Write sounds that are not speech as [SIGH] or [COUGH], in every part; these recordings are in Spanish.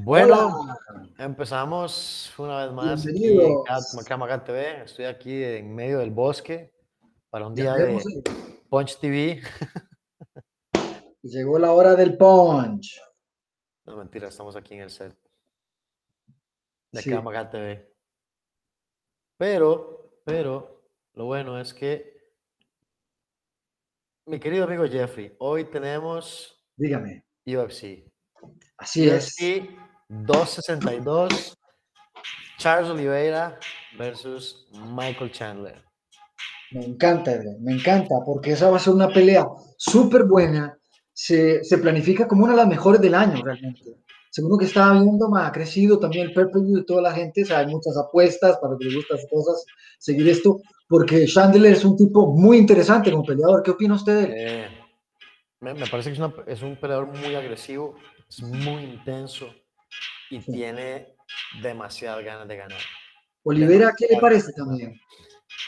Bueno, empezamos una vez más aquí Bienvenidos. TV. Estoy aquí en medio del bosque para un día de eh, Punch TV. Llegó la hora del punch. No, mentira, estamos aquí en el set de Sí. TV. Pero, pero, lo bueno es que, mi querido amigo Jeffrey, hoy tenemos Dígame. UFC. Así es. UFC 262, Charles Oliveira versus Michael Chandler. Me encanta, me encanta, porque esa va a ser una pelea súper buena. Se, se planifica como una de las mejores del año, realmente. Según que estaba viendo, ha crecido también el pay-per-view de toda la gente. O sea, hay muchas apuestas para que les gustan las cosas, seguir esto, porque Chandler es un tipo muy interesante como peleador. ¿Qué opina usted de él? Eh, me, me parece que es, una- es un peleador muy agresivo, es muy intenso y Sí. tiene demasiadas ganas de ganar. Olivera, ¿qué le parece también?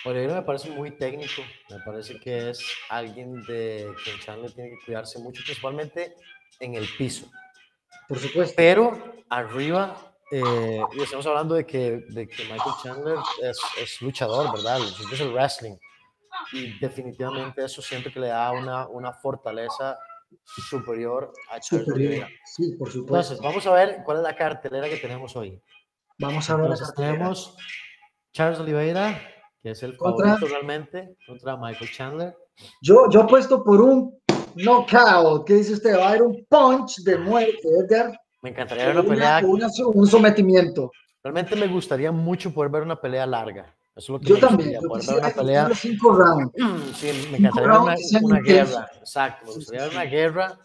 Oliveira me parece muy técnico, me parece que es alguien de que Chandler tiene que cuidarse mucho, principalmente en el piso. Por supuesto. Pero arriba, eh, y estamos hablando de que, de que Michael Chandler es, es luchador, ¿verdad? Es el wrestling. Y definitivamente eso siento que le da una, una fortaleza superior a Charles Superior. Sí, por supuesto. Entonces, vamos a ver cuál es la cartelera que tenemos hoy. Vamos a ver la Entonces, cartelera. tenemos Charles Oliveira, que es el Contra- favorito realmente, contra Michael Chandler. Yo, yo apuesto por un knockout. ¿Qué dice usted? Va a haber un punch de muerte, Edgar. Me encantaría ver una Una- pelea. una- un sometimiento. Realmente me gustaría mucho poder ver una pelea larga. Eso es lo que Yo me también. Yo ver una quisiera pelea. cinco rounds. Sí, me encantaría una, una guerra. Exacto, me gustaría una guerra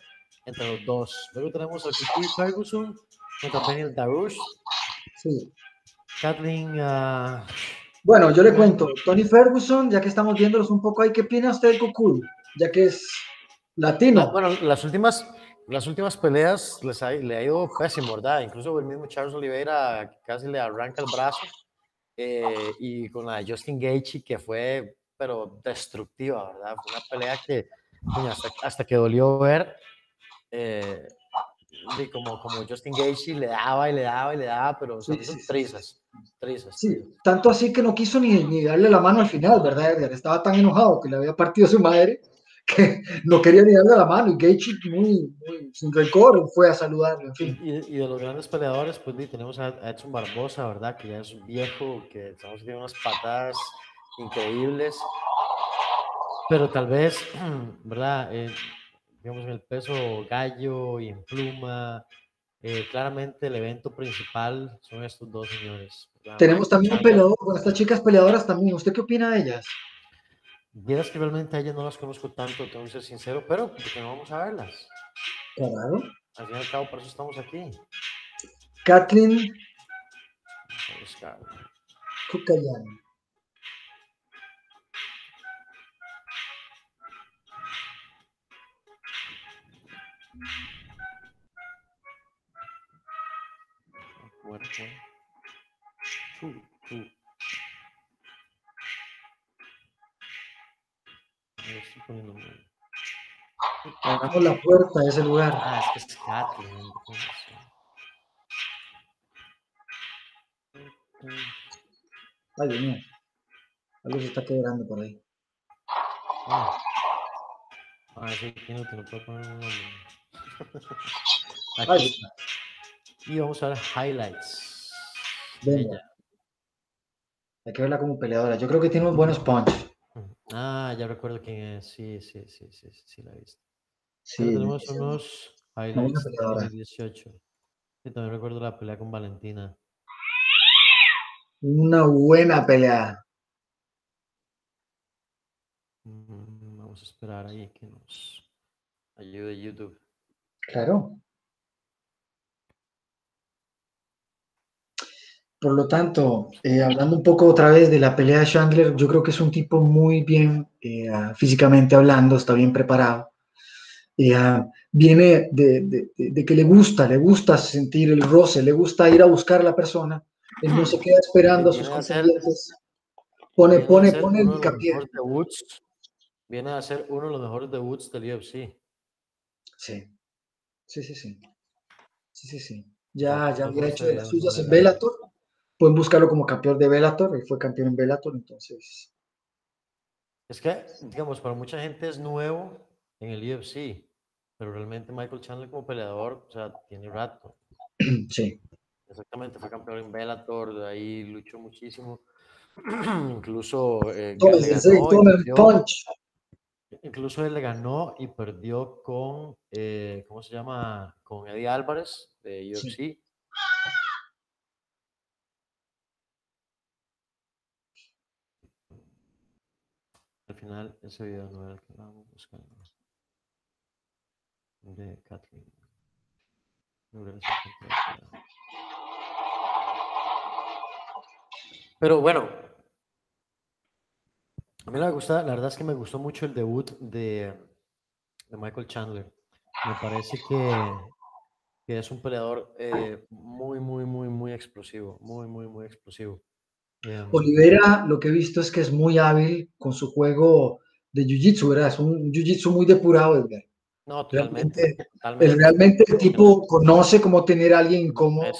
entre los dos. Luego tenemos a Kiki Ferguson contra Daniel Darush. Sí. Kathleen. ah, Bueno, yo le cuento. Tony Ferguson, ya que estamos viéndolos un poco ahí, ¿qué opina usted de Cocoon? Ya que es latino. ah, bueno, las últimas, las últimas peleas les ha, le ha ido pésimo, ¿verdad? Incluso el mismo Charles Oliveira casi le arranca el brazo. Eh, y con la de Justin Gaethje, que fue, pero destructiva, ¿verdad? Fue una pelea que hasta, hasta que dolió ver. eh, y como, como Justin Gaethje le daba y le daba y le daba, pero son sí, trizas, trizas. Sí, tanto así que no quiso ni, ni darle la mano al final, ¿verdad, Edgar? Estaba tan enojado que le había partido su madre que no quería ni darle la mano. Y Gaethje, muy, muy sin rencor, fue a saludarlo, en Y, fin. y- y de los grandes peleadores, pues tenemos a, Edson Barbosa, ¿verdad? Que ya es un viejo, que estamos tiene unas patadas increíbles. Pero tal vez, [CLEARS THROAT] ¿verdad? Eh, digamos, en el peso gallo y en pluma, eh, claramente el evento principal son estos dos señores. ¿verdad? Tenemos también un peleador, bueno, estas chicas peleadoras también. ¿Usted qué opina de ellas? Vieras que realmente a ellas no las conozco tanto, tengo que ser sincero, pero porque no vamos a verlas. Claro. Al fin y al cabo, por eso estamos aquí. Kathleen a Ahí estoy poniendo mal. Abramos la puerta de ese lugar. Ah, es que es Kathleen. ¿cómo se llama? Ay, Dios mío. Algo se está quebrando por ahí. Ah, ah sí, que no te lo puedo poner un nombre. Ay, Aquí. Y vamos a ver highlights. Venga. hay que verla como peleadora. Yo creo que tiene unos buenos punch. Ah, ya recuerdo quién es. Sí, sí, sí, sí, sí, sí la he visto. Sí, Pero tenemos sí. unos highlights de peleadora. 2018. Y también recuerdo la pelea con Valentina. Una buena pelea. Mm, Vamos a esperar ahí que nos ayude YouTube. Claro. Por lo tanto, eh, hablando un poco otra vez de la pelea de Chandler, yo creo que es un tipo muy bien, eh, ah, físicamente hablando, está bien preparado. Eh, ah, viene de, de- de- que le gusta, le gusta sentir el roce, le gusta ir a buscar a la persona. Él no se queda esperando a sus contendientes. Pone, pone, pone el hincapié. Viene a ser uno de los mejores debuts del UFC. Sí, sí, sí, sí. Sí, sí, sí. ya, ya había hecho de las suyas en Bellator. Pueden buscarlo como campeón de Bellator, él fue campeón en Bellator, entonces. Es que, digamos, para mucha gente es nuevo en el UFC, pero realmente Michael Chandler como peleador, o sea, tiene rato. [CLEARS THROAT] Sí. Exactamente, fue campeón en Bellator, de ahí luchó muchísimo. [CLEARS THROAT] Incluso eh, punch. Incluso él le ganó y perdió con, eh, ¿cómo se llama? Con Eddie Álvarez de UFC. Al final, ese video no era el que estábamos buscando. De Kathleen. Pero bueno, a mí me gusta, la verdad es que me gustó mucho el debut de, de Michael Chandler. Me parece que, que es un peleador eh, muy, muy, muy, muy explosivo. Muy, muy, muy explosivo. Em, Olivera, lo que he visto es que es muy hábil con su juego de jiu-jitsu, ¿verdad? Es un jiu-jitsu muy depurado, Edgar. No, totalmente. Realmente, totalmente. realmente el tipo conoce cómo tener a alguien incómodo,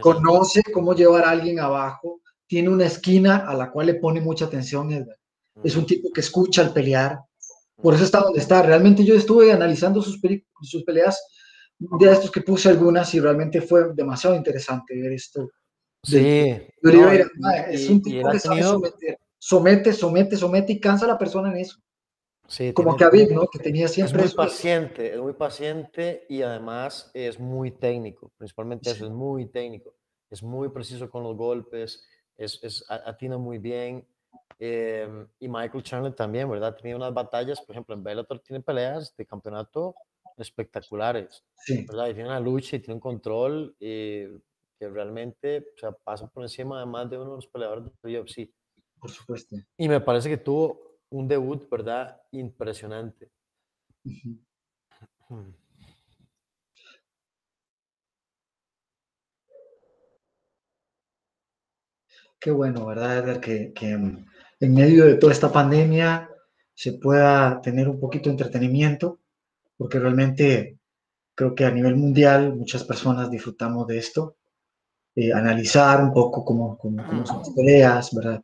conoce cómo llevar a alguien abajo, tiene una esquina a la cual le pone mucha atención, Edgar. Es un tipo que escucha al pelear, por eso está donde está. Realmente yo estuve analizando sus, sus peleas, de estos que puse algunas y realmente fue demasiado interesante ver esto. Sí. es un tipo que sabe someter. Somete, somete, somete y cansa a la persona en eso. Sí, Como que Khabib, ¿no? Que tenía siempre... Es muy paciente, es muy paciente y además es muy técnico, principalmente eso, es muy técnico. Es muy preciso con los golpes, es, es atina muy bien Em, y Michael Chandler también, ¿verdad? Tenía unas batallas, por ejemplo, en Bellator tiene peleas de campeonato espectaculares, ¿verdad? Y tiene una lucha y tiene un control eh, que realmente o sea, pasa por encima de más de uno de los peleadores de UFC. Por supuesto. Y me parece que tuvo un debut, ¿verdad? Impresionante. Qué bueno, ¿verdad, Edgar? Que, que en medio de toda esta pandemia se pueda tener un poquito de entretenimiento, porque realmente creo que a nivel mundial muchas personas disfrutamos de esto, eh, analizar un poco cómo, cómo, son las peleas, ¿verdad?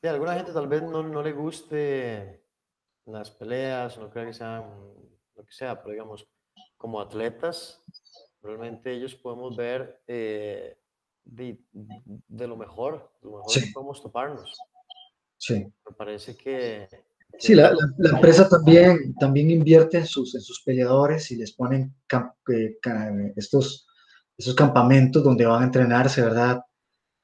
Sí, a alguna gente tal vez no, no le guste las peleas, no creo que sean lo que sea, pero digamos, como atletas, realmente ellos podemos ver eh, de, de, lo mejor, de lo mejor que podemos toparnos. Sí. Me parece que... Sí, la, la, empresa también, también invierte en sus, en sus peleadores y les ponen eh, estos, estos campamentos donde van a entrenarse, ¿verdad?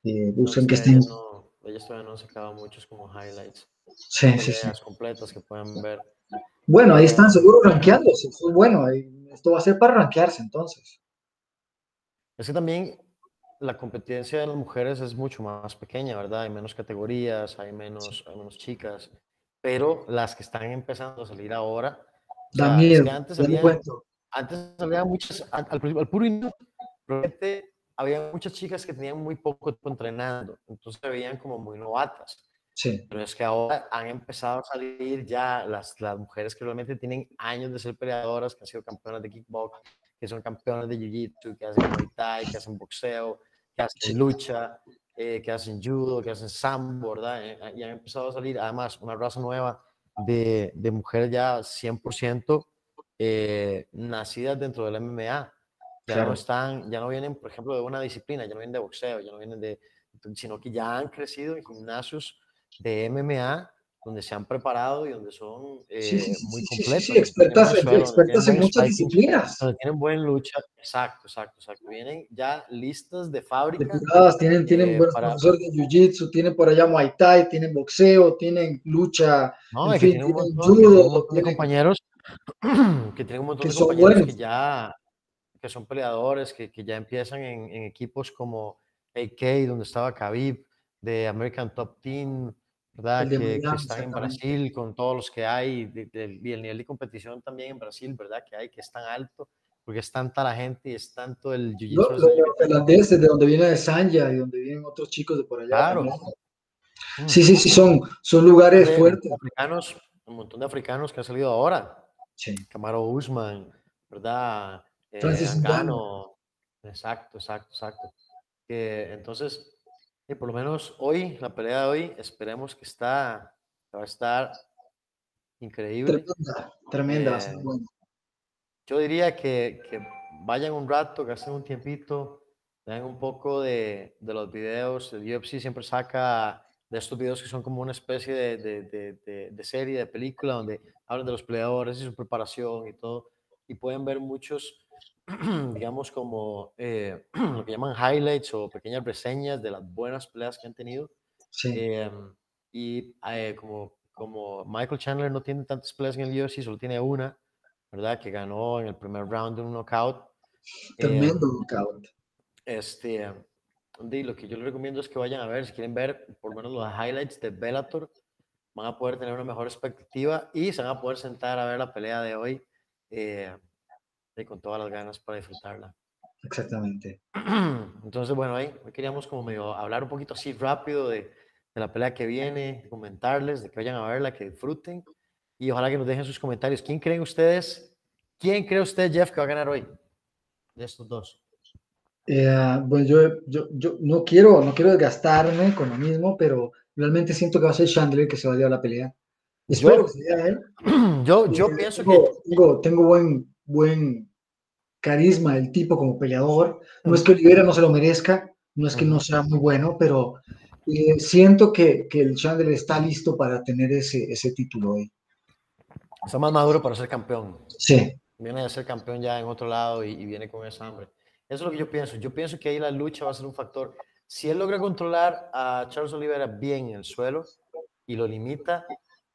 Eh, buscan que estén... No, ellos todavía no sacaban muchos como highlights. Sí, sí, sí. completas que puedan ver. Bueno, ahí están seguro rankeándose. Bueno, esto va a ser para rankearse entonces. Es que también la competencia de las mujeres es mucho más pequeña, ¿verdad? Hay menos categorías, hay menos, menos chicas, pero las que están empezando a salir ahora... También, antes, salían, antes salían muchas, al, al puro inicio, había muchas chicas que tenían muy poco tiempo entrenando, entonces se veían como muy novatas. Sí. Pero es que ahora han empezado a salir ya las, las mujeres que realmente tienen años de ser peleadoras, que han sido campeonas de kickbox, que son campeonas de jiu-jitsu, que hacen muay thai, que hacen boxeo, que hacen lucha, eh, que hacen judo, que hacen sambo, ¿verdad? Eh, y han empezado a salir además una raza nueva de, de mujeres ya 100% eh, nacidas dentro del MMA. Ya no están, ya no vienen, por ejemplo, de una disciplina, ya no vienen de boxeo, ya no vienen de, sino que ya han crecido en gimnasios de MMA donde se han preparado y donde son eh, muy completos. Sí, expertas, expertas en muchas disciplinas. Donde tienen buena lucha, exacto, exacto, exacto. Vienen ya listas de fábrica. tienen, tienen eh, buenos profesores de jiu-jitsu, tienen por allá muay thai, tienen boxeo, tienen lucha, no, en fin, tienen, tienen judo. de compañeros [CLEARS THROAT] que tienen un montón de compañeros que ya que son peleadores, que, que ya empiezan en, en, equipos como AK, donde estaba Khabib, de American Top Team, ¿verdad? Que, que, están en Brasil con todos los que hay y el nivel de competición también en Brasil, ¿verdad? Que hay, que es tan alto, porque es tanta la gente y es tanto el jiu-jitsu. Los holandeses, de donde viene de Sanja y donde vienen otros chicos de por allá. Claro. Mm. Sí, sí, sí, son, son lugares fuertes. Africanos, un montón de africanos que han salido ahora. Sí. Camaro Usman, ¿verdad? Eh, Exacto, exacto, exacto. Que entonces, y por lo menos hoy, la pelea de hoy, esperemos que está, va a estar increíble. Tremenda, tremenda. Eh, yo diría que, que, vayan un rato, gasten un tiempito, vean un poco de, de, los videos. El UFC siempre saca de estos videos que son como una especie de, de, de, serie, de película, donde hablan de los peleadores y su preparación y todo. Y pueden ver muchos, [CLEARS THROAT] digamos, como eh, [CLEARS THROAT] lo que llaman highlights o pequeñas reseñas de las buenas peleas que han tenido. Sí. Eh, y eh, como como Michael Chandler no tiene tantas peleas en el UFC, solo tiene una, ¿verdad? Que ganó en el primer round de un knockout. Tremendo eh, knockout. Este, y lo que yo les recomiendo es que vayan a ver, si quieren ver por lo menos los highlights de Bellator, van a poder tener una mejor expectativa y se van a poder sentar a ver la pelea de hoy eh, y con todas las ganas para disfrutarla. Exactamente. [CLEARS THROAT] Entonces, bueno, ahí queríamos como medio hablar un poquito así rápido de, de la pelea que viene, comentarles, de que vayan a verla, que disfruten y ojalá que nos dejen sus comentarios. ¿Quién creen ustedes? ¿Quién cree usted, Jeff, que va a ganar hoy? De estos dos. Eh, bueno, yo, yo, yo, no, quiero, no quiero desgastarme con lo mismo, pero realmente siento que va a ser Chandler que se va a llevar la pelea. Espero yo, que sea él. [CLEARS THROAT] Yo, yo pienso tengo, que. Tengo, tengo buen, buen carisma el tipo como peleador. No es que Olivera no se lo merezca, no es que no sea muy bueno, pero eh, siento que, que, el Chandler está listo para tener ese, ese título hoy. Está más maduro para ser campeón. Sí. Viene a ser campeón ya en otro lado y, y, viene con esa hambre. Eso es lo que yo pienso. Yo pienso que ahí la lucha va a ser un factor. Si él logra controlar a Charles Oliveira bien en el suelo y lo limita,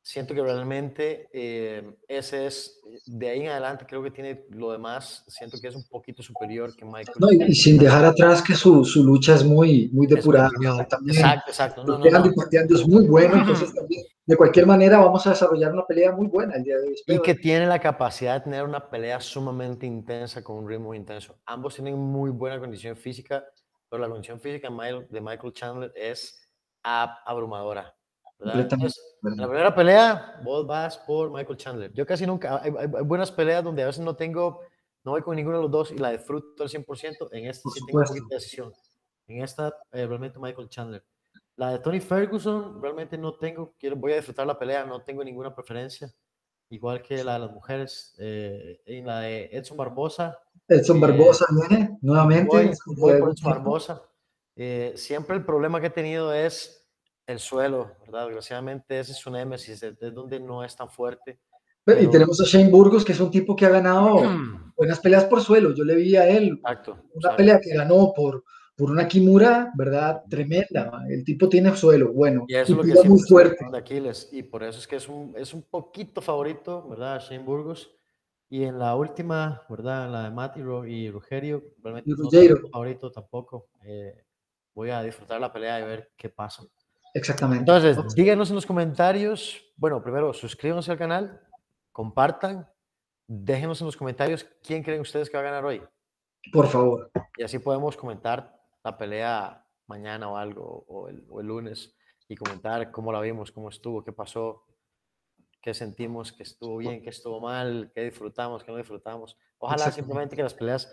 siento que realmente eh, ese es, de ahí en adelante creo que tiene lo demás, siento que es un poquito superior que Michael. No, y, y sin dejar atrás que su, su, lucha es muy, muy depurada. Es también, exacto, exacto. No, no, no. pateando es muy bueno, entonces también, de cualquier manera vamos a desarrollar una pelea muy buena el día de hoy. Y que tiene la capacidad de tener una pelea sumamente intensa con un ritmo intenso. Ambos tienen muy buena condición física, pero la condición física de Michael Chandler es abrumadora. Entonces, en la primera pelea, vos vas por Michael Chandler. Yo casi nunca, hay, hay, buenas peleas donde a veces no tengo, no voy con ninguno de los dos y la disfruto al 100%. En esta sí tengo un poquito de decisión. En esta, eh, realmente Michael Chandler. La de Tony Ferguson, realmente no tengo, quiero, voy a disfrutar la pelea, no tengo ninguna preferencia. Igual que la de las mujeres. Eh, en la de Edson Barbosa. Edson Barbosa, ¿eh? nuevamente. Voy, voy por Edson Barbosa. Eh, siempre el problema que he tenido es el suelo, ¿verdad? Desgraciadamente ese es su némesis, es, es donde no es tan fuerte. Pero, y tenemos a Shane Burgos, que es un tipo que ha ganado [CLEARS THROAT] buenas peleas por suelo. Yo le vi a él exacto, una exacto. pelea que ganó por, por una Kimura, ¿verdad? Tremenda. El tipo tiene suelo, bueno. Y eso y es lo que muy fuerte. De Aquiles, y por eso es que es un, es un poquito favorito, ¿verdad? Shane Burgos. Y en la última, ¿verdad? En la de Matt y, Ro y Rugerio, realmente Y no favorito tampoco. Eh, voy a disfrutar la pelea y ver qué pasa. Exactamente. Entonces, díganos en los comentarios, bueno, primero suscríbanse al canal, compartan, déjenos en los comentarios quién creen ustedes que va a ganar hoy. Por favor. Y así podemos comentar la pelea mañana o algo, o el, o el lunes, y comentar cómo la vimos, cómo estuvo, qué pasó, qué sentimos, que estuvo bien, qué estuvo mal, qué disfrutamos, qué no disfrutamos. Ojalá simplemente que las peleas,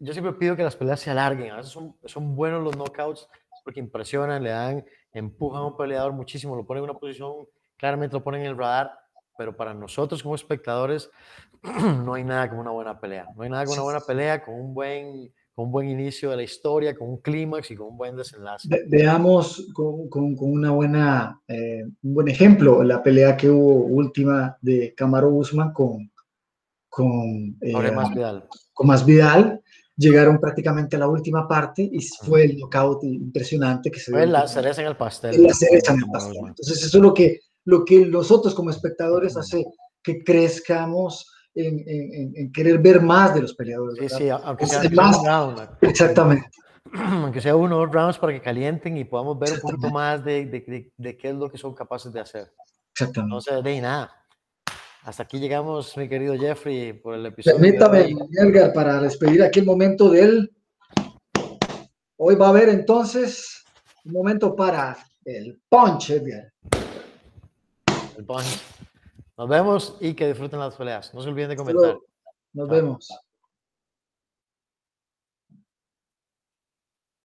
yo siempre pido que las peleas se alarguen, a veces son, son buenos los knockouts porque impresionan, le dan, empujan a un peleador muchísimo, lo ponen en una posición, claramente lo ponen en el radar, pero para nosotros como espectadores [CLEARS THROAT] no hay nada como una buena pelea, no hay nada como una buena pelea con un buen, con un buen inicio de la historia, con un clímax y con un buen desenlace. Ve- veamos con, con- con una buena, eh, un buen ejemplo la pelea que hubo última de Camaro Usman con, con, eh, Masvidal. con Masvidal. Llegaron prácticamente a la última parte y fue el knockout impresionante que se Fue la cereza en el pastel. La cereza en el pastel. Entonces, eso es lo que, lo que nosotros como espectadores hace que crezcamos en, en- en- querer ver más de los peleadores. Sí, ¿verdad? sí, aunque Es sea, el aunque sea más- un round, Exactamente. [CLEARS THROAT] aunque sea uno o dos rounds para que calienten y podamos ver un poquito más de, de, de- de qué es lo que son capaces de hacer. Exactamente. Entonces, de nada. Hasta aquí llegamos, mi querido Jeffrey, por el episodio. Permítame. Edgar, para despedir aquí el momento del. Hoy va a haber entonces un momento para el punch, Edgar. El punch. Nos vemos y que disfruten las peleas. No se olviden de comentar. Nos vemos.